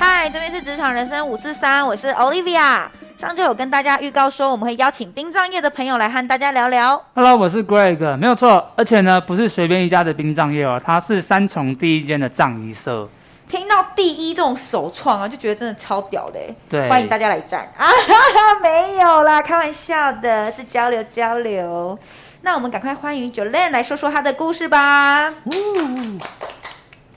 嗨，这边是职场人生五四三，我是 Olivia。上周有跟大家预告说，我们会邀请殡葬业的朋友来和大家聊聊。Hello，我是 Greg，没有错，而且呢，不是随便一家的殡葬业哦，它是三重第一间的葬仪社。听到第一这种首创啊，就觉得真的超屌的。对，欢迎大家来站啊！哈哈，没有啦，开玩笑的，是交流交流。那我们赶快欢迎 Jolene 来说说她的故事吧。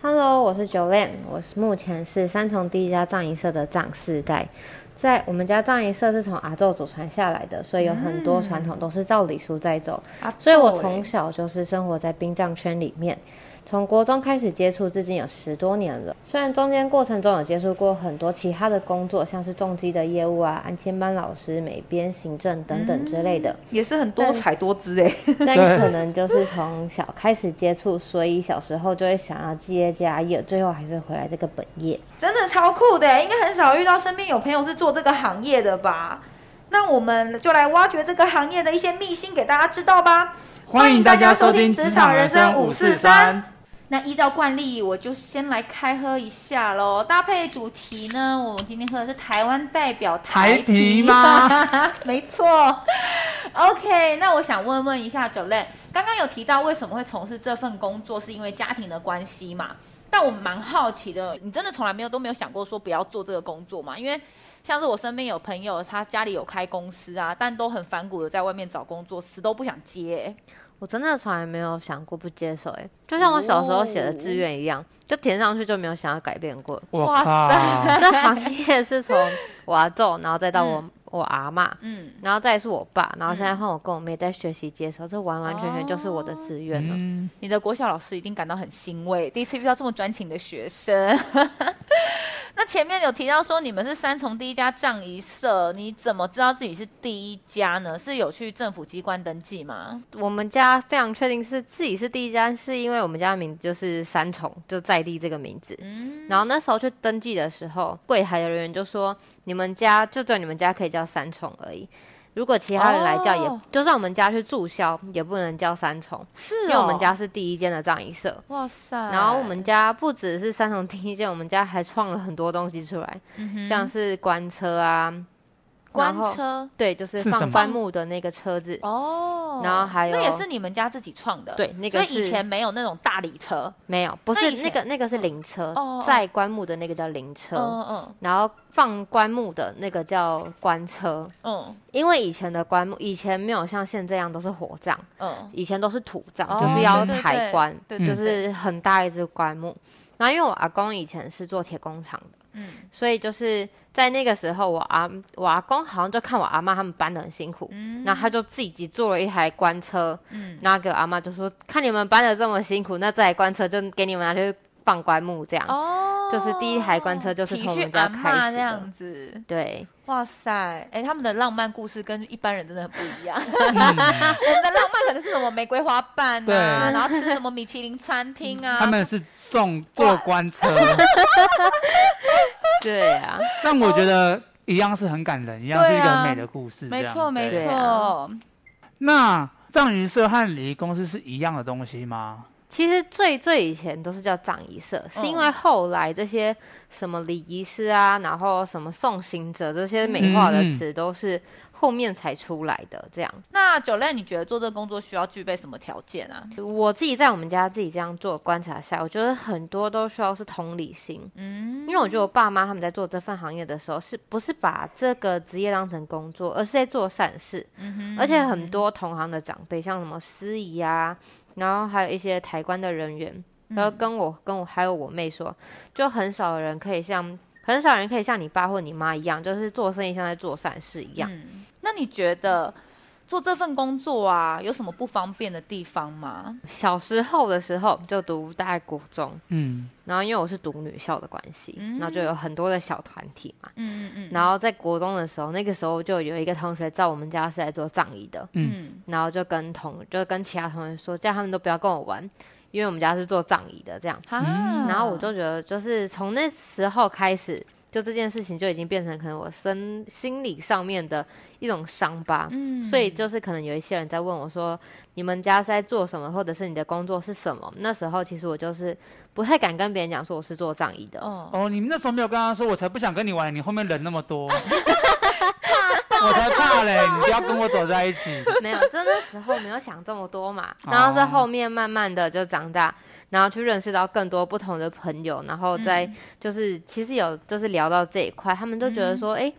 Hello，我是 Jolene，我是目前是三重第一家藏银社的藏四代。在我们家藏银社是从阿昼祖传下来的，所以有很多传统都是照礼书在走。嗯、所以我从小就是生活在殡葬圈里面。从国中开始接触，至今有十多年了。虽然中间过程中有接触过很多其他的工作，像是重机的业务啊、安亲班老师、美编、行政等等之类的，嗯、也是很多彩多姿哎。但可能就是从小开始接触，所以小时候就会想要接家业，最后还是回来这个本业。真的超酷的，应该很少遇到身边有朋友是做这个行业的吧？那我们就来挖掘这个行业的一些秘辛给大家知道吧。欢迎大家收听《职场人生五四三》。那依照惯例，我就先来开喝一下喽。搭配主题呢，我们今天喝的是台湾代表台啤吗？没错。OK，那我想问问一下 Jolene，刚刚有提到为什么会从事这份工作，是因为家庭的关系嘛？但我蛮好奇的，你真的从来没有都没有想过说不要做这个工作吗？因为像是我身边有朋友，他家里有开公司啊，但都很反骨的在外面找工作，死都不想接。我真的从来没有想过不接受，哎，就像我小时候写的志愿一样，就填上去就没有想要改变过。哇塞，这行业是从我阿祖，然后再到我、嗯、我阿嬷，嗯，然后再是我爸，然后现在换我跟我妹在学习接受，这完完全全就是我的志愿了。嗯、你的国小老师一定感到很欣慰，第一次遇到这么专情的学生。那前面有提到说你们是三重第一家藏一社，你怎么知道自己是第一家呢？是有去政府机关登记吗？我们家非常确定是自己是第一家，是因为我们家的名字就是三重，就在地这个名字。嗯，然后那时候去登记的时候，柜台的人员就说，你们家就只有你们家可以叫三重而已。如果其他人来叫也，也、oh. 就算我们家去注销，也不能叫三重，是、哦，因为我们家是第一间的葬仪社。哇塞！然后我们家不只是三重第一间，我们家还创了很多东西出来，嗯、像是关车啊。官车？对，就是放棺木的那个车子。哦，然后还有那也是你们家自己创的，对，那个是以前没有那种大礼车，没有，不是那个那个是灵车，载棺木的那个叫灵车，嗯嗯，然后放棺木的那个叫棺车，嗯，因为以前的棺木以前没有像现在这样都是火葬，嗯，以前都是土葬，就是要抬棺，对，就是很大一只棺木，然后因为我阿公以前是做铁工厂的，嗯，所以就是。在那个时候，我阿我阿公好像就看我阿妈他们搬的很辛苦，嗯、然后他就自己做了一台官车，嗯、然后给我阿妈就说：“看你们搬的这么辛苦，那这台官车就给你们拿去放棺木这样。”哦，就是第一台棺车就是从我们家开始的。这样子，对，哇塞，哎，他们的浪漫故事跟一般人真的很不一样。嗯、我们的浪漫可能是什么玫瑰花瓣啊，对然后吃什么米其林餐厅啊。他们是送坐棺车。对啊，但我觉得一样是很感人，一样是一个很美的故事。没错，没错。那葬仪社和礼仪公司是一样的东西吗？其实最最以前都是叫葬仪社，是因为后来这些什么礼仪师啊，然后什么送行者这些美化的词都是。后面才出来的这样。那 Jolene，你觉得做这个工作需要具备什么条件啊？我自己在我们家自己这样做观察下，我觉得很多都需要是同理心。嗯，因为我觉得我爸妈他们在做这份行业的时候，是不是把这个职业当成工作，而是在做善事。嗯哼。而且很多同行的长辈，像什么司仪啊，然后还有一些抬棺的人员，然后跟我跟我还有我妹说，就很少人可以像很少人可以像你爸或你妈一样，就是做生意像在做善事一样。嗯那你觉得做这份工作啊，有什么不方便的地方吗？小时候的时候就读大概国中，嗯，然后因为我是读女校的关系，嗯，然后就有很多的小团体嘛，嗯嗯嗯，然后在国中的时候，那个时候就有一个同学在我们家是来做葬仪的，嗯，然后就跟同就跟其他同学说，叫他们都不要跟我玩，因为我们家是做葬仪的这样，啊，然后我就觉得就是从那时候开始。就这件事情就已经变成可能我身心理上面的一种伤疤。嗯，所以就是可能有一些人在问我说，你们家是在做什么，或者是你的工作是什么？那时候其实我就是不太敢跟别人讲说我是做葬仪的。哦哦，你们那时候没有跟他说，我才不想跟你玩，你后面人那么多。我才怕嘞！你不要跟我走在一起。没有，就那时候没有想这么多嘛。然后是后面慢慢的就长大，然后去认识到更多不同的朋友，然后再就是、嗯、其实有就是聊到这一块，他们都觉得说，哎、嗯，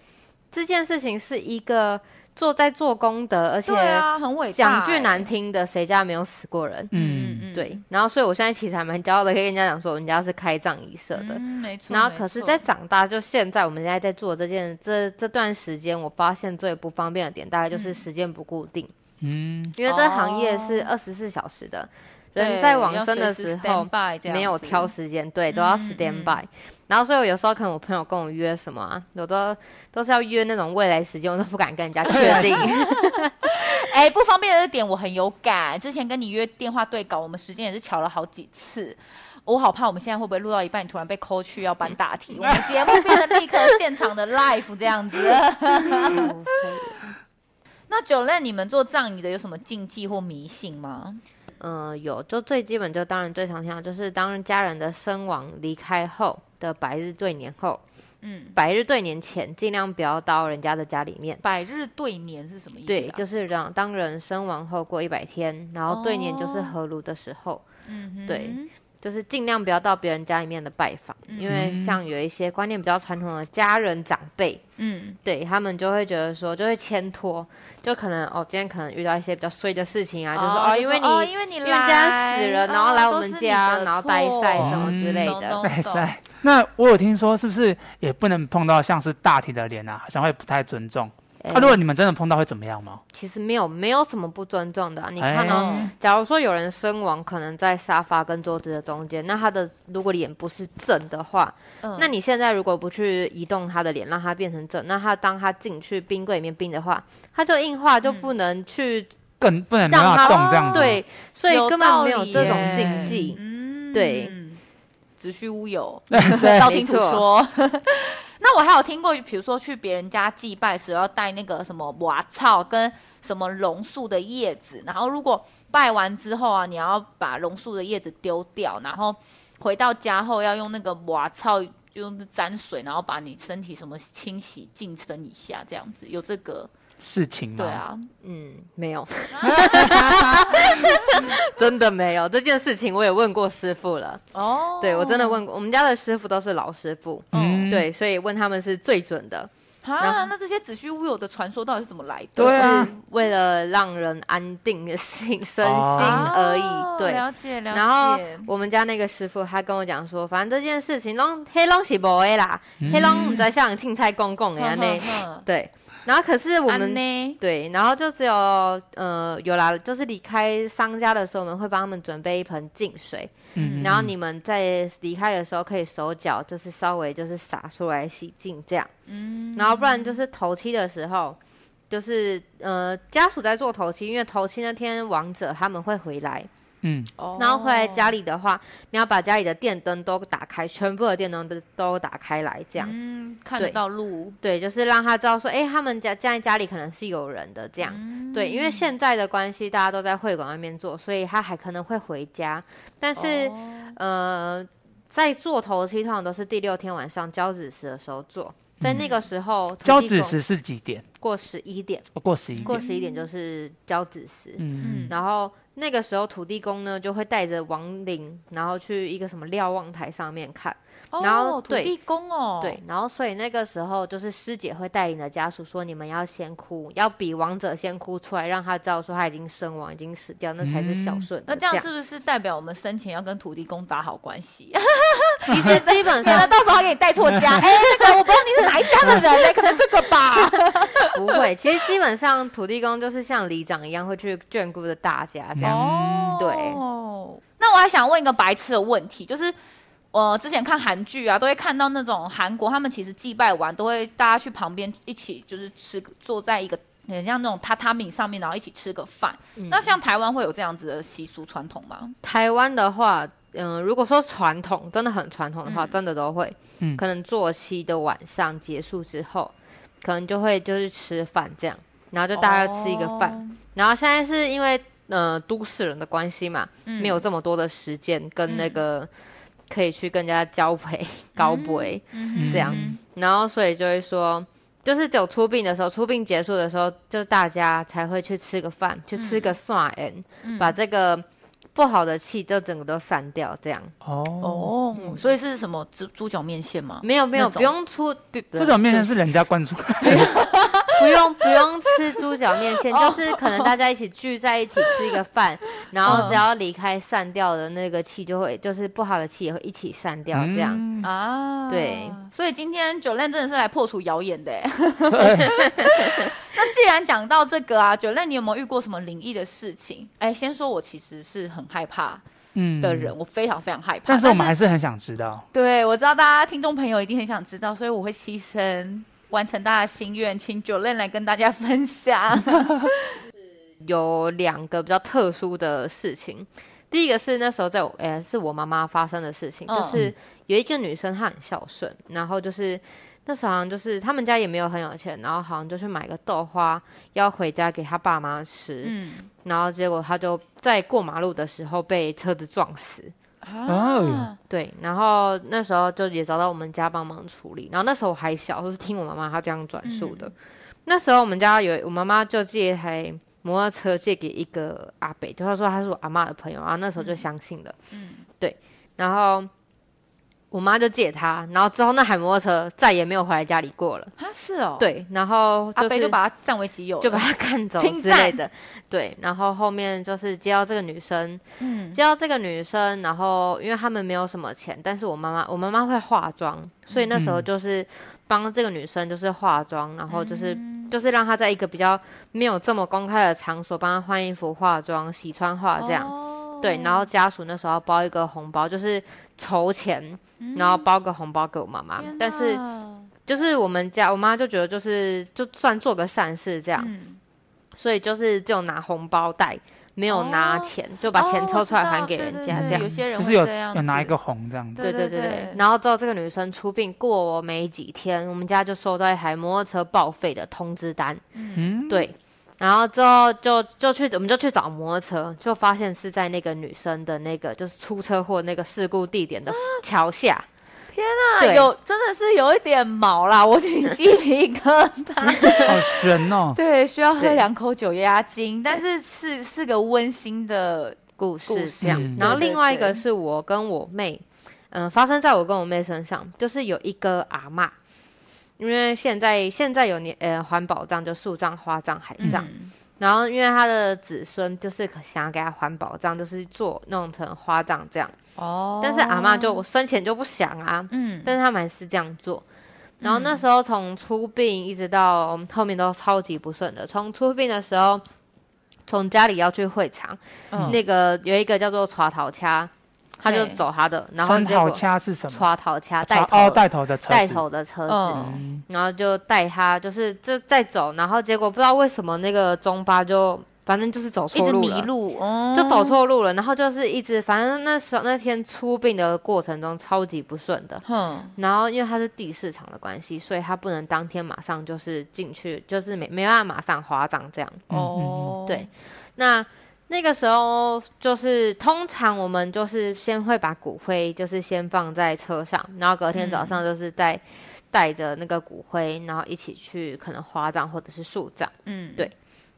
这件事情是一个。做在做功德，而且很伟讲句难听的，谁家没有死过人？嗯嗯，对。然后，所以我现在其实还蛮骄傲的，可以跟人家讲说，我们家是开葬仪社的。嗯，没错。然后，可是，在长大，就现在，我们现在在做这件这这段时间，我发现最不方便的点，大概就是时间不固定。嗯，因为这行业是二十四小时的。人在往生的时候没有挑时间，对，都要 stand by。然后所以我有时候可能我朋友跟我约什么啊，我都都是要约那种未来时间，我都不敢跟人家确定。哎，不方便的点我很有感，之前跟你约电话对稿，我们时间也是巧了好几次。我好怕我们现在会不会录到一半，你突然被 call 去要搬大题，我们节目变成立刻现场的 live 这样子。那 Jolene，你们做葬仪的有什么禁忌或迷信吗？嗯、呃，有，就最基本，就当然最常听到，就是当家人的身亡离开后的百日对年后，嗯，百日对年前尽量不要到人家的家里面。百日对年是什么意思、啊？对，就是让当人身亡后过一百天，然后对年就是合炉的时候，嗯哼，对。就是尽量不要到别人家里面的拜访，嗯、因为像有一些观念比较传统的家人长辈，嗯，对他们就会觉得说，就会牵拖，就可能哦，今天可能遇到一些比较衰的事情啊，哦、就说哦，因为你、哦、因为你来家死了，然后来我们家，然后带赛什么之类的，带赛。那我有听说，是不是也不能碰到像是大体的脸啊，好像会不太尊重？那、欸啊、如果你们真的碰到会怎么样吗？其实没有，没有什么不尊重的、啊。你看哦，欸、假如说有人身亡，可能在沙发跟桌子的中间，那他的如果脸不是正的话，嗯、那你现在如果不去移动他的脸，让他变成正，那他当他进去冰柜里面冰的话，他就硬化，就不能去、嗯、更不能让他动这样子。对，所以根本没有这种禁忌。嗯，对，子虚乌有，道听途说。那我还有听过，比如说去别人家祭拜时要带那个什么瓦草跟什么榕树的叶子，然后如果拜完之后啊，你要把榕树的叶子丢掉，然后回到家后要用那个瓦草用沾水，然后把你身体什么清洗净身一下，这样子有这个。事情吗？对啊，嗯，没有，真的没有这件事情，我也问过师傅了。哦，对我真的问过，我们家的师傅都是老师傅，嗯，对，所以问他们是最准的。啊，那这些子虚乌有的传说到底是怎么来的？对啊，为了让人安定的心身心而已。对，了解了解。然后我们家那个师傅他跟我讲说，反正这件事情拢黑龙是无的啦，黑龙不在像青菜公公一样的，对。然后可是我们呢？对，然后就只有呃有啦，就是离开商家的时候，我们会帮他们准备一盆净水，嗯，然后你们在离开的时候可以手脚就是稍微就是洒出来洗净这样，嗯，然后不然就是头七的时候，就是呃家属在做头七，因为头七那天王者他们会回来。嗯，然后回来家里的话，你要把家里的电灯都打开，全部的电灯都都打开来，这样，嗯，看得到路，对，就是让他知道说，哎，他们家在家里可能是有人的，这样，嗯、对，因为现在的关系，大家都在会馆外面做，所以他还可能会回家，但是，哦、呃，在做头七通常都是第六天晚上交子时的时候做，在那个时候，交子时是几点？过十一点，哦、过十一点，过十一点就是交子时，嗯，然后。那个时候土地公呢就会带着亡灵，然后去一个什么瞭望台上面看，哦、然后土地公哦，对，然后所以那个时候就是师姐会带领着家属说，你们要先哭，要比亡者先哭出来，让他知道说他已经身亡，已经死掉，那才是孝顺、嗯。那这样是不是代表我们生前要跟土地公打好关系？其实基本上，到时候他给你带错家，哎、欸，那个我不知道你是哪一家的人嘞，可能这个吧。不会，其实基本上土地公就是像里长一样会去眷顾着大家这样。哦，对。那我还想问一个白痴的问题，就是我、呃、之前看韩剧啊，都会看到那种韩国他们其实祭拜完都会大家去旁边一起就是吃，坐在一个很像那种榻榻米上面，然后一起吃个饭。嗯、那像台湾会有这样子的习俗传统吗？台湾的话。嗯、呃，如果说传统真的很传统的话，嗯、真的都会，嗯，可能作息的晚上结束之后，可能就会就是吃饭这样，然后就大家吃一个饭，哦、然后现在是因为呃都市人的关系嘛，嗯、没有这么多的时间跟那个可以去跟人家交陪高杯、嗯、这样，嗯、然后所以就会说，就是只有出殡的时候，出殡结束的时候，就大家才会去吃个饭，去吃个蒜圆，嗯、把这个。不好的气就整个都散掉，这样。哦。哦，所以是什么？猪猪脚面线吗？没有没有，不用出猪脚面线是人家灌出来的，不用不用吃猪脚面线，就是可能大家一起聚在一起吃一个饭，然后只要离开散掉的那个气就会，就是不好的气也会一起散掉，这样。啊，对，所以今天 Jolene 真的是来破除谣言的。那既然讲到这个啊，Jolene，你有没有遇过什么灵异的事情？哎，先说我其实是很害怕的人，嗯、我非常非常害怕。但是我们还是很想知道。对，我知道大家听众朋友一定很想知道，所以我会牺牲完成大家的心愿，请 Jolene 来跟大家分享。有两个比较特殊的事情，第一个是那时候在我，哎，是我妈妈发生的事情，嗯、就是有一个女生她很孝顺，然后就是。那时候好像就是他们家也没有很有钱，然后好像就去买个豆花要回家给他爸妈吃，嗯，然后结果他就在过马路的时候被车子撞死，啊，对，然后那时候就也找到我们家帮忙处理，然后那时候我还小，就是听我妈妈她这样转述的。嗯、那时候我们家有我妈妈就借一台摩托车借给一个阿北，就他说他是我阿妈的朋友，然后那时候就相信了，嗯，对，然后。我妈就借他，然后之后那海摩托车再也没有回来家里过了。啊，是哦。对，然后、就是、阿飞就把他占为己有，就把他赶走之类的。对，然后后面就是接到这个女生，嗯，接到这个女生，然后因为他们没有什么钱，但是我妈妈，我妈妈会化妆，所以那时候就是帮这个女生就是化妆，然后就是、嗯、就是让她在一个比较没有这么公开的场所帮她换衣服、化妆、洗穿化这样。哦、对，然后家属那时候要包一个红包，就是。筹钱，然后包个红包给我妈妈，但是就是我们家我妈就觉得就是就算做个善事这样，嗯、所以就是就拿红包袋，没有拿钱，哦、就把钱抽出来还给人家这样。有些人就是有有拿一个红这样子。对对对对。然后之后这个女生出殡过没几天，我们家就收到一台摩托车报废的通知单。嗯，对。然后之后就就去，我们就去找摩托车，就发现是在那个女生的那个就是出车祸那个事故地点的桥下。啊、天啊，有真的是有一点毛啦，我起鸡皮疙瘩，好悬哦。对，需要喝两口酒压惊，但是是是个温馨的故事。故事嗯、然后另外一个是我跟我妹，嗯、呃，发生在我跟我妹身上，就是有一个阿嬷。因为现在现在有年呃环保葬，就树葬、花葬、海葬，嗯、然后因为他的子孙就是想要给他环保葬，就是做弄成花葬这样。哦。但是阿妈就我生前就不想啊，嗯，但是他们还是这样做。然后那时候从出殡一直到后面都超级不顺的。从出殡的时候，从家里要去会场，嗯、那个有一个叫做刷头掐。他就走他的，然后结果掐是什么？刷头掐带头带头的带头的车子，然后就带他，就是这再走，然后结果不知道为什么那个中巴就反正就是走错路了，迷路，就走错路了，然后就是一直反正那时候那天出殡的过程中超级不顺的，然后因为他是地市场的关系，所以他不能当天马上就是进去，就是没没办法马上划账这样。哦，对，那。那个时候就是通常我们就是先会把骨灰就是先放在车上，然后隔天早上就是带带着那个骨灰，然后一起去可能花葬或者是树葬。嗯，对。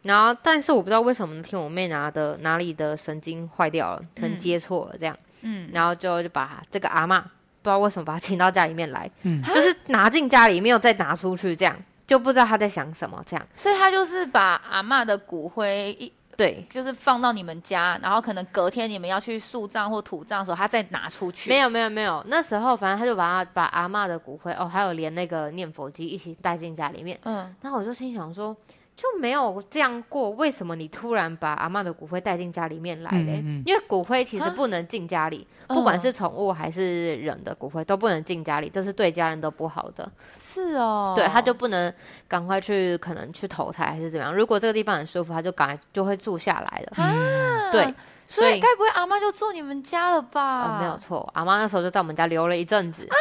然后但是我不知道为什么那天我妹拿的哪里的神经坏掉了，可能接错了这样。嗯。然后就就把这个阿妈不知道为什么把她请到家里面来，嗯，就是拿进家里没有再拿出去，这样就不知道她在想什么这样。所以她就是把阿妈的骨灰一。对，就是放到你们家，然后可能隔天你们要去树葬或土葬的时候，他再拿出去。没有没有没有，那时候反正他就把他把阿嬷的骨灰哦，还有连那个念佛机一起带进家里面。嗯，然后我就心想说，就没有这样过，为什么你突然把阿妈的骨灰带进家里面来嘞？嗯嗯，因为骨灰其实不能进家里，不管是宠物还是人的骨灰都不能进家里，这是对家人都不好的。是哦，对，他就不能赶快去可能去投胎还是怎么样？如果这个地方很舒服，他就赶快就会住下来了。嗯，对。所以该不会阿妈就住你们家了吧？哦，没有错，阿妈那时候就在我们家留了一阵子。啊，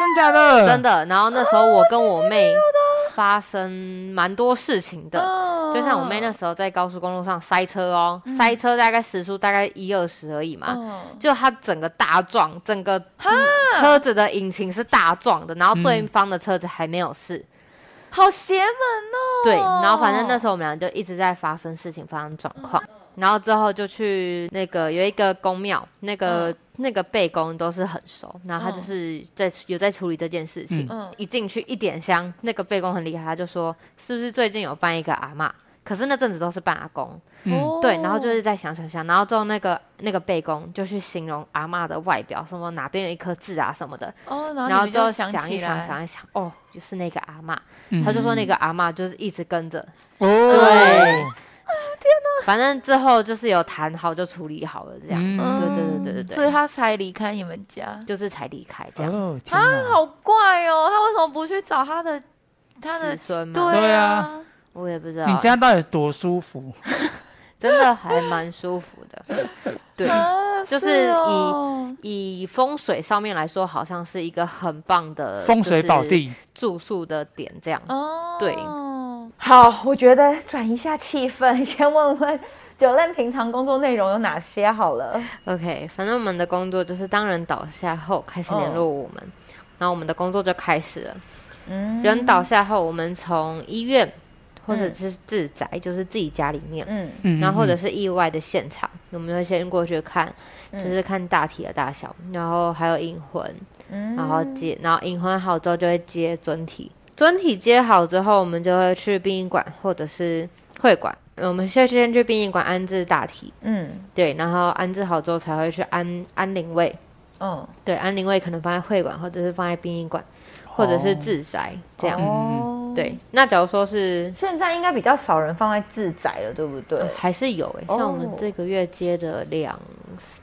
真假的？真的。然后那时候我跟我妹发生蛮多事情的，啊，就像我妹那时候在高速公路上塞车哦，嗯，塞车大概时速大概一二十而已嘛，嗯，就她整个大撞，整个车子的引擎是大撞的，然后对方的车子还没有事。嗯好邪门哦！对，然后反正那时候我们俩就一直在发生事情，发生状况，嗯、然后之后就去那个有一个宫庙，那个、嗯、那个背公都是很熟，然后他就是在有在处理这件事情。嗯、一进去一点香，那个背公很厉害，他就说是不是最近有办一个阿嬷？可是那阵子都是办阿公，嗯，对，然后就是在想想想，然后之后那个那个背公就去形容阿嬷的外表，什么哪边有一颗痣啊什么的，哦，然后就想一想想一想，哦，就是那个阿嬷，嗯、他就说那个阿嬷就是一直跟着，哦，对，天哪，反正之后就是有谈好就处理好了这样，嗯、对对对对对对，所以他才离开你们家，就是才离开这样，哦、他好怪哦，他为什么不去找他的他的子孙？对啊。我也不知道。你家到底多舒服，真的还蛮舒服的。对，啊、就是以、哦、以风水上面来说，好像是一个很棒的风水宝地。住宿的点，这样。哦，对。好，我觉得转一下气氛，先问问 Jolene 平常工作内容有哪些好了。OK，反正我们的工作就是当人倒下后开始联络我们，哦、然后我们的工作就开始了。嗯，人倒下后，我们从医院。或者是自宅，嗯、就是自己家里面，嗯，然后或者是意外的现场，嗯、我们会先过去看，嗯、就是看大体的大小，然后还有引魂，嗯、然后接，然后引魂好之后就会接尊体，尊体接好之后，我们就会去殡仪馆或者是会馆，我们先先去殡仪馆安置大体，嗯，对，然后安置好之后才会去安安灵位，嗯，对，安灵位可能放在会馆或者是放在殡仪馆。或者是自宅这样，哦、对。那假如说是现在应该比较少人放在自宅了，对不对？嗯、还是有哎、欸，像我们这个月接的两，哦、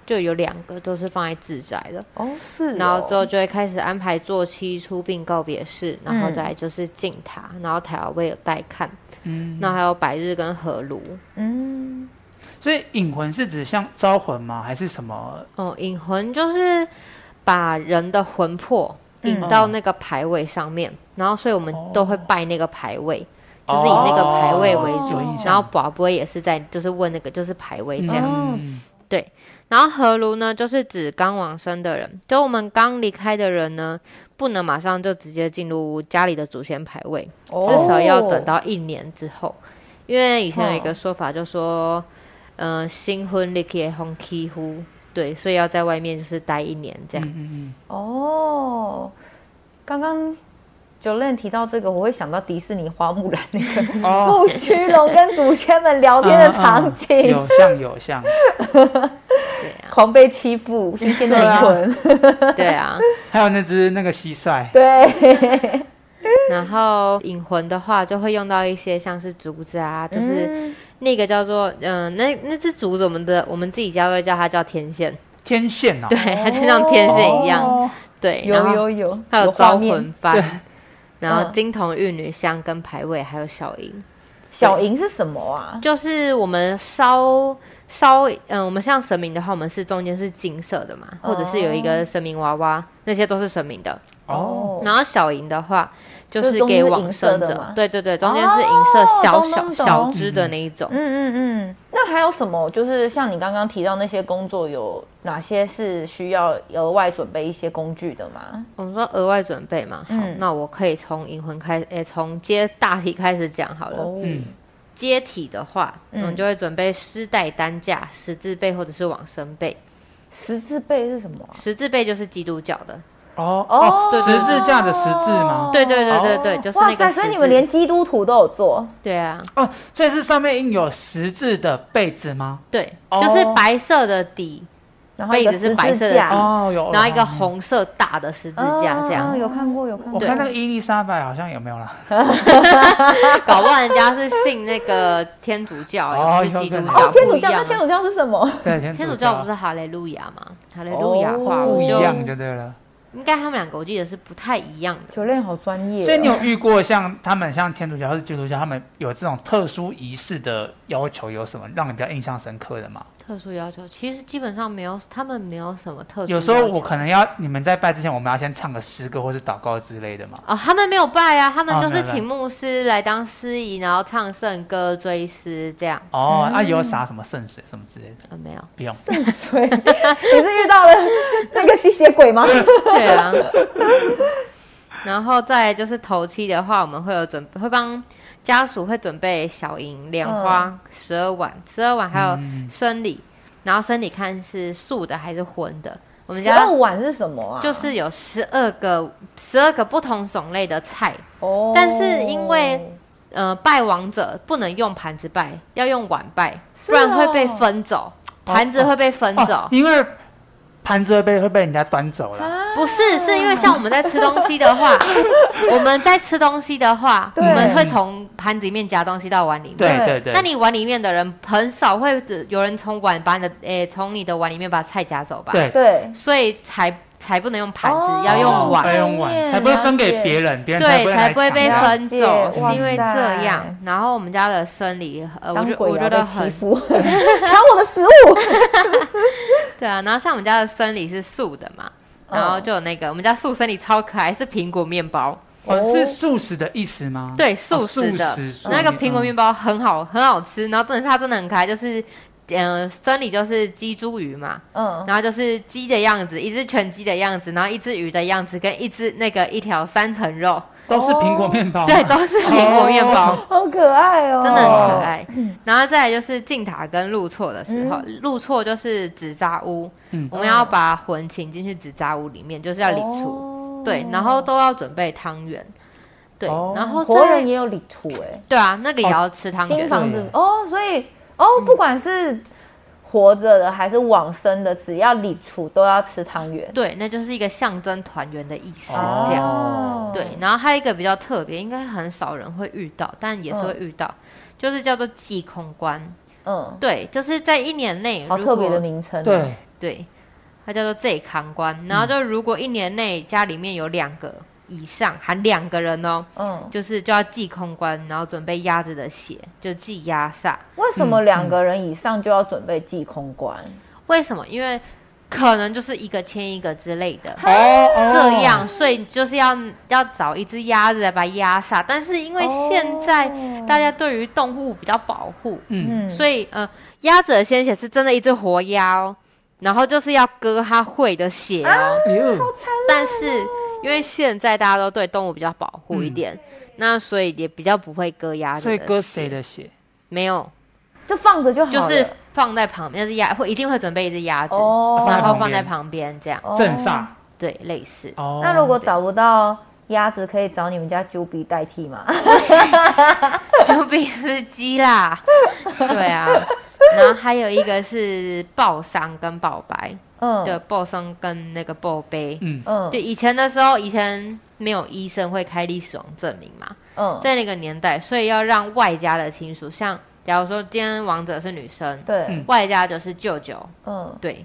就有两个都是放在自宅的哦。是哦。然后之后就会开始安排做七出殡告别式，然后再来就是敬塔，嗯、然后台湾会有带看，嗯，那还有百日跟合炉，嗯。所以引魂是指像招魂吗？还是什么？哦，引魂就是把人的魂魄。引到那个牌位上面，嗯、然后所以我们都会拜那个牌位，哦、就是以那个牌位为主，哦、然后宝波也是在，就是问那个就是牌位这样，嗯、对。然后合炉呢，就是指刚往生的人，就我们刚离开的人呢，不能马上就直接进入家里的祖先牌位，哦、至少要等到一年之后，因为以前有一个说法就说，嗯、呃，新婚立刻红起呼。对，所以要在外面就是待一年这样。嗯嗯嗯。哦，刚刚 Jolene 提到这个，我会想到迪士尼花木兰那个 木须龙跟祖先们聊天的场景，嗯嗯、有像有像。对啊，狂被欺负，新鲜的灵魂。对啊，还有那只那个蟋蟀。对。然后引魂的话，就会用到一些像是竹子啊，就是那个叫做嗯、呃，那那只竹子，我们的我们自己家会叫它叫天线。天线啊，对，它就像天线一样。哦、对，有有有，还有招魂幡，然后金童玉女香跟牌位，还有小银。小银是什么啊？就是我们烧烧，嗯、呃，我们像神明的话，我们是中间是金色的嘛，或者是有一个神明娃娃，那些都是神明的。哦，然后小银的话。就是给往生者，对对对，中间是银色小小小只的那一种。嗯嗯嗯。那还有什么？就是像你刚刚提到那些工作，有哪些是需要额外准备一些工具的吗？我们说额外准备嘛，好，那我可以从银魂开，诶，从接大体开始讲好了。嗯。接体的话，我们就会准备丝带担架、十字背或者是往生背。十字背是什么？十字背就是基督教的。哦哦，十字架的十字吗？对对对对对，就是那个。所以你们连基督徒都有做？对啊。哦，所以是上面印有十字的被子吗？对，就是白色的底，被子是白色的底，哦，有，然后一个红色大的十字架这样。有看过有看过。我看那个伊丽莎白好像有没有啦？搞不好人家是信那个天主教，也是基督教。天主教跟天主教是什么？对，天主教不是哈利路亚吗？哈利路亚话不一样就对了。应该他们两个我记得是不太一样的。酒店好专业、哦，所以你有遇过像他们像天主教或是基督教，他们有这种特殊仪式的要求，有什么让你比较印象深刻的吗？特殊要求其实基本上没有，他们没有什么特殊。有时候我可能要你们在拜之前，我们要先唱个诗歌或是祷告之类的嘛。哦，他们没有拜啊，他们就是请牧师来当司仪，然后唱圣歌、追思这样。哦，那、嗯啊、有啥什么圣水什么之类的？呃，没有，不用圣水。你是遇到了那个吸血鬼吗？对啊。然后再就是头七的话，我们会有准备会帮。家属会准备小银莲花十二碗，十二碗还有生理，嗯、然后生理看是素的还是荤的。我们家十二碗是什么啊？就是有十二个十二个不同种类的菜。哦。但是因为呃拜王者不能用盘子拜，要用碗拜，不然会被分走，盘、哦、子会被分走。因为。盘子会被会被人家端走了，不是，是因为像我们在吃东西的话，我们在吃东西的话，我们会从盘子里面夹东西到碗里面。对对对。那你碗里面的人很少会有人从碗把你的诶从你的碗里面把菜夹走吧？对对。所以才才不能用盘子，要用碗，要用碗，才不会分给别人，别人对才不会被分走，是因为这样。然后我们家的生理，呃，我觉我觉得很 抢我的食物。对啊，然后像我们家的生理是素的嘛，然后就有那个、哦、我们家素生里超可爱，是苹果面包。哦，是素食的意思吗？对，素食的。哦、食那个苹果面包很好，嗯、很好吃。然后真的是它真的很可爱，就是，呃，生理就是鸡猪鱼嘛，嗯，然后就是鸡的样子，一只全鸡的样子，然后一只鱼的样子，跟一只那个一条三层肉。都是苹果面包、哦，对，都是苹果面包，哦，好可爱哦，真的很可爱。然后再来就是进塔跟入错的时候，嗯、入错就是纸扎屋，嗯、我们要把魂请进去纸扎屋里面，就是要理出，哦、对，然后都要准备汤圆，对，哦、然后活人也有礼出，哎，对啊，那个也要吃汤圆，哦、新房子。哦，所以哦，不管是。嗯活着的还是往生的，只要礼处都要吃汤圆。对，那就是一个象征团圆的意思，这样。哦、对，然后还有一个比较特别，应该很少人会遇到，但也是会遇到，嗯、就是叫做济空关。嗯，对，就是在一年内，好特别的名称。对对，它叫做济空棺。然后就如果一年内家里面有两个。以上含两个人哦，嗯，就是就要祭空棺，然后准备鸭子的血，就祭鸭煞。为什么两个人以上就要准备祭空棺？嗯嗯、为什么？因为可能就是一个牵一个之类的哦，这样，所以就是要要找一只鸭子来把压煞。但是因为现在大家对于动物比较保护，嗯，所以呃，鸭子的鲜血是真的一只活鸭哦，然后就是要割它会的血哦，啊、但是。因为现在大家都对动物比较保护一点，嗯、那所以也比较不会割鸭子。所以割谁的血？没有，就放着就好。就是放在旁边，是鸭会一定会准备一只鸭子，哦、然后放在旁边这样。镇煞。对，类似。哦、那如果找不到鸭子，可以找你们家九比代替吗？九比司机啦。对啊。然后还有一个是报丧跟报白。的报丧跟那个报悲，嗯。嗯，对，以前的时候，以前没有医生会开历史亡证明嘛，嗯，在那个年代，所以要让外家的亲属，像假如说今天王者是女生，对，外家就是舅舅，嗯，对，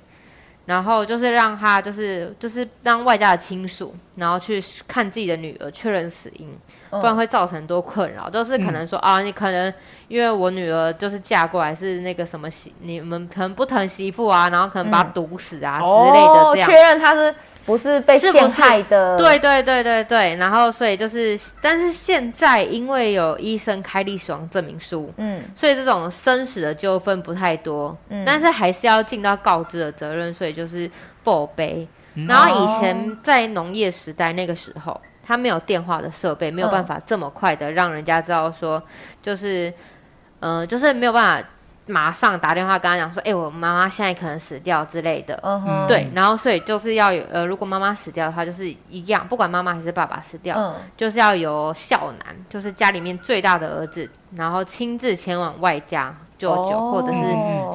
然后就是让他就是就是让外家的亲属，然后去看自己的女儿确认死因。不然会造成很多困扰，都是可能说、嗯、啊，你可能因为我女儿就是嫁过来是那个什么媳，你们可能不疼媳妇啊，然后可能把她毒死啊、嗯、之类的这样，确认她是不是被陷害的？对对对对对，然后所以就是，但是现在因为有医生开立死亡证明书，嗯，所以这种生死的纠纷不太多，嗯，但是还是要尽到告知的责任，所以就是报备。嗯、然后以前在农业时代那个时候。他没有电话的设备，没有办法这么快的让人家知道说，就是，嗯、呃，就是没有办法马上打电话跟他讲说，哎、欸，我妈妈现在可能死掉之类的。嗯。对，然后所以就是要有，呃，如果妈妈死掉的话，就是一样，不管妈妈还是爸爸死掉，嗯、就是要由孝男，就是家里面最大的儿子，然后亲自前往外家。舅舅或者是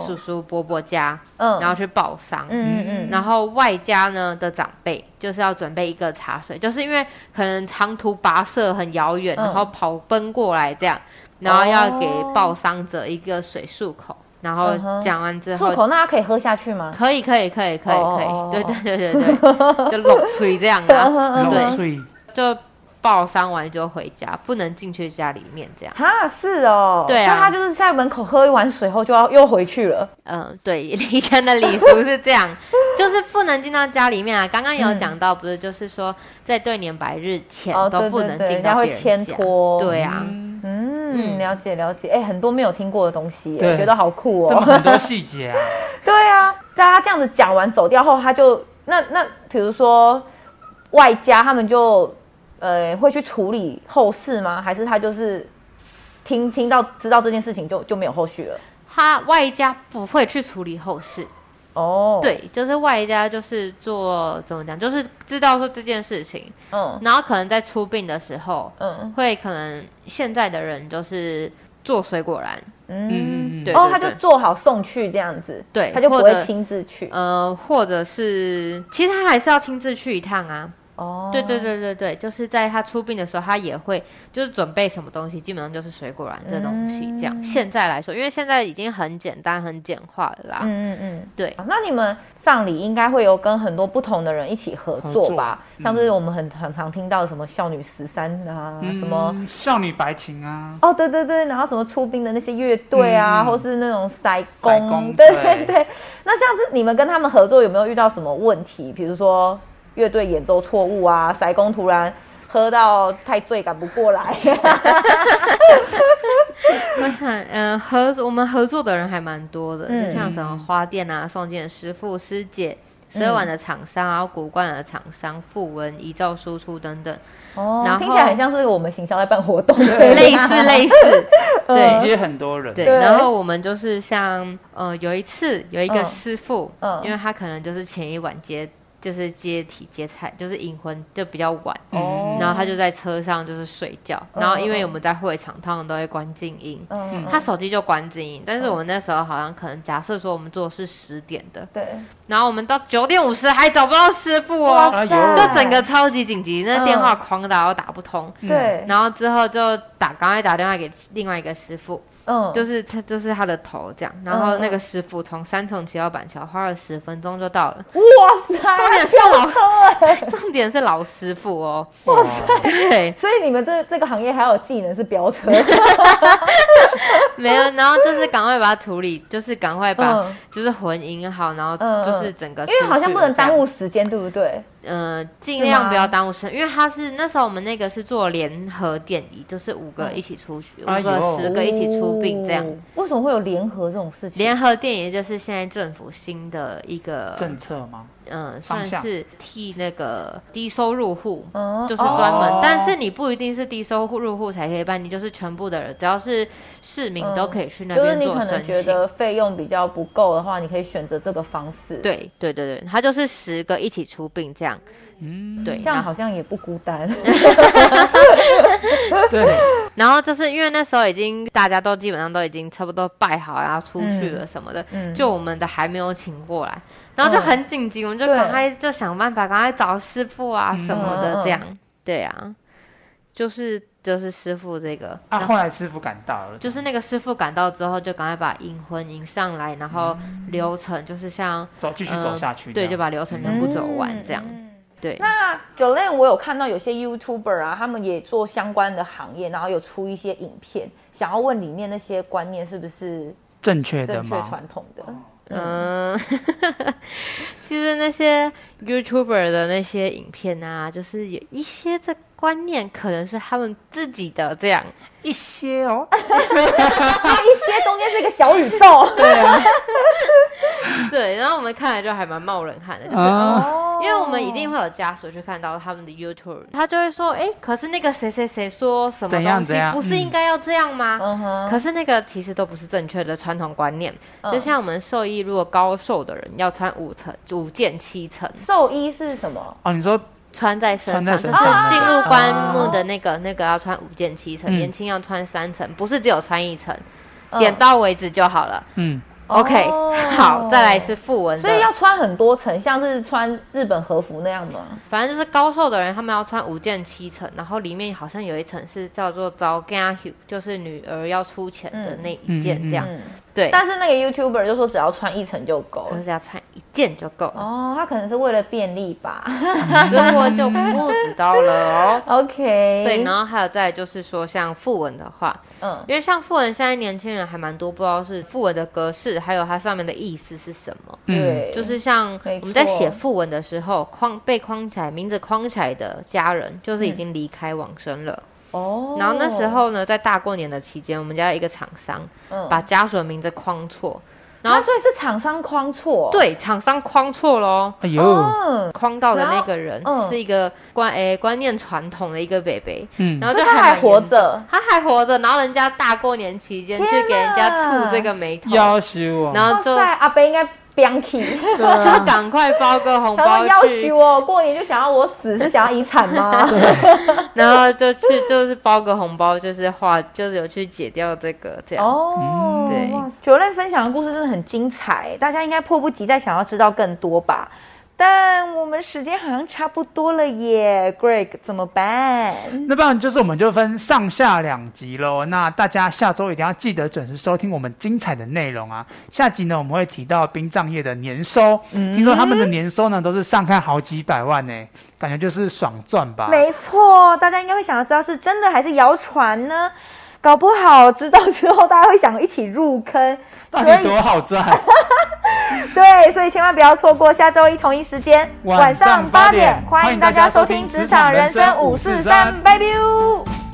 叔叔伯伯家，嗯，然后去报丧，嗯嗯，然后外家呢的长辈就是要准备一个茶水，就是因为可能长途跋涉很遥远，然后跑奔过来这样，然后要给报丧者一个水漱口，然后讲完之后，漱口，那它可以喝下去吗？可以，可以，可以，可以，可以。对对对对对，就漏吹这样的，对，就报丧完就回家，不能进去家里面这样。哈，是哦，对啊，他就是在门口喝一碗水后就要又回去了。嗯，对，以前的礼俗是这样，就是不能进到家里面啊。刚刚有讲到，不是就是说在对年白日前都不能进到别人家。对啊。嗯，了解了解，哎，很多没有听过的东西，对觉得好酷哦，这么很多细节啊。对啊，大家这样子讲完走掉后，他就那那，比如说外家他们就呃会去处理后事吗？还是他就是听听到知道这件事情就就没有后续了？他外家不会去处理后事。哦，oh. 对，就是外家就是做怎么讲，就是知道说这件事情，嗯，然后可能在出殡的时候，嗯，会可能现在的人就是做水果篮，嗯，对，哦，他就做好送去这样子，对，他就不会亲自去，呃，或者是其实他还是要亲自去一趟啊。哦，对对对对对，就是在他出殡的时候，他也会就是准备什么东西，基本上就是水果篮这东西这样。嗯、现在来说，因为现在已经很简单、很简化了啦。嗯嗯嗯，对。那你们葬礼应该会有跟很多不同的人一起合作吧？作嗯、像是我们很很常听到什么少女十三啊，嗯、什么少女白琴啊。哦，对对对，然后什么出殡的那些乐队啊，嗯、或是那种塞工，对对对。那像是你们跟他们合作，有没有遇到什么问题？比如说。乐队演奏错误啊，塞工突然喝到太醉赶不过来。我想，嗯、呃，合我们合作的人还蛮多的，嗯、就像什么花店啊、送件的师傅、师姐、十二碗的厂商，古罐的厂商、富文、遗照输出等等。哦，然后听起来很像是我们行销在办活动，类似类似，对，接很多人。对，然后我们就是像，呃，有一次有一个师傅，嗯，因为他可能就是前一晚接。就是接体接菜，就是隐婚就比较晚，嗯、然后他就在车上就是睡觉，嗯、然后因为我们在会场，他们都会关静音，嗯、他手机就关静音，但是我们那时候好像可能假设说我们做的是十点的，对，然后我们到九点五十还找不到师傅哦，就整个超级紧急，那电话狂打都打不通，对、嗯，然后之后就打，刚才打电话给另外一个师傅。嗯，就是他，就是他的头这样，然后那个师傅从三重骑到板桥，花了十分钟就到了。哇塞，重点是老，重点是老师傅哦。哇塞，对，所以你们这这个行业还有技能是飙车。没有，然后就是赶快把它处理，就是赶快把就是混音好，然后就是整个，因为好像不能耽误时间，对不对？呃，尽量不要耽误时间，因为他是那时候我们那个是做联合电移，就是五个一起出去，五个十个一起出殡这样。为什么会有联合这种事情？联合电移就是现在政府新的一个政策吗？嗯，算是替那个低收入户，就是专门，但是你不一定是低收入户才可以办，你就是全部的人，只要是市民都可以去那边做申请。就是你可能觉得费用比较不够的话，你可以选择这个方式。对对对对，他就是十个一起出殡这样。嗯，对，这样好像也不孤单。对，然后就是因为那时候已经大家都基本上都已经差不多拜好，然后出去了什么的，就我们的还没有请过来。然后就很紧急，我们就赶快就想办法，赶快找师傅啊什么的，这样。对啊，就是就是师傅这个。啊，后来师傅赶到了。就是那个师傅赶到之后，就赶快把引魂引上来，然后流程就是像走继续走下去。对，就把流程全部走完这样。对。那 Jolene，我有看到有些 YouTuber 啊，他们也做相关的行业，然后有出一些影片，想要问里面那些观念是不是正确的、正确传统的。嗯，其实那些 YouTuber 的那些影片啊，就是有一些的观念可能是他们自己的这样一些哦，一些中间是一个小宇宙，对啊，对，然后我们看来就还蛮冒冷汗的，就是。哦因为我们一定会有家属去看到他们的 YouTube，他就会说：“哎，可是那个谁谁谁说什么东西，不是应该要这样吗？”嗯、可是那个其实都不是正确的传统观念。嗯、就像我们寿衣，如果高瘦的人要穿五层、五件七层。寿衣是什么？哦，你说穿在身上，就是进入棺木的那个、啊、那个要穿五件七层，嗯、年轻要穿三层，不是只有穿一层，嗯、点到为止就好了。嗯。OK，好，再来是符文，所以要穿很多层，像是穿日本和服那样吗？反正就是高瘦的人，他们要穿五件七层，然后里面好像有一层是叫做招家，就是女儿要出钱的那一件，这样。对，但是那个 YouTuber 就说只要穿一层就够，就是要穿一件就够。哦，他可能是为了便利吧，所以我就不知道了哦。OK，对，然后还有再就是说像富文的话，嗯，因为像富文现在年轻人还蛮多，不知道是富文的格式，还有它上面的意思是什么。对，就是像我们在写富文的时候，框被框起来，名字框起来的家人，就是已经离开往生了。哦，然后那时候呢，在大过年的期间，我们家一个厂商，嗯，把家属的名字框错，然后所以是厂商框错，对，厂商框错喽，哎呦，框到的那个人是一个观诶观念传统的一个伯伯，嗯，然后就他还活着，他还活着，然后人家大过年期间去给人家触这个眉头，要死我，然后就阿伯应该。Bianchi，就赶快包个红包去。要娶我过年就想要我死，是想要遗产吗？然后就去就是包个红包，就是画，就是有去解掉这个这样。哦，对，Jolin 分享的故事真的很精彩，大家应该迫不及待想要知道更多吧。但我们时间好像差不多了耶，Greg 怎么办？那不然就是我们就分上下两集喽。那大家下周一定要记得准时收听我们精彩的内容啊。下集呢，我们会提到殡葬业的年收，嗯、听说他们的年收呢都是上看好几百万呢，感觉就是爽赚吧？没错，大家应该会想要知道是真的还是谣传呢？搞不好知道之后，大家会想一起入坑，所以多好赚？对，所以千万不要错过下周一同一时间晚上八点，欢迎大家收听《职场人生五四三》，拜拜。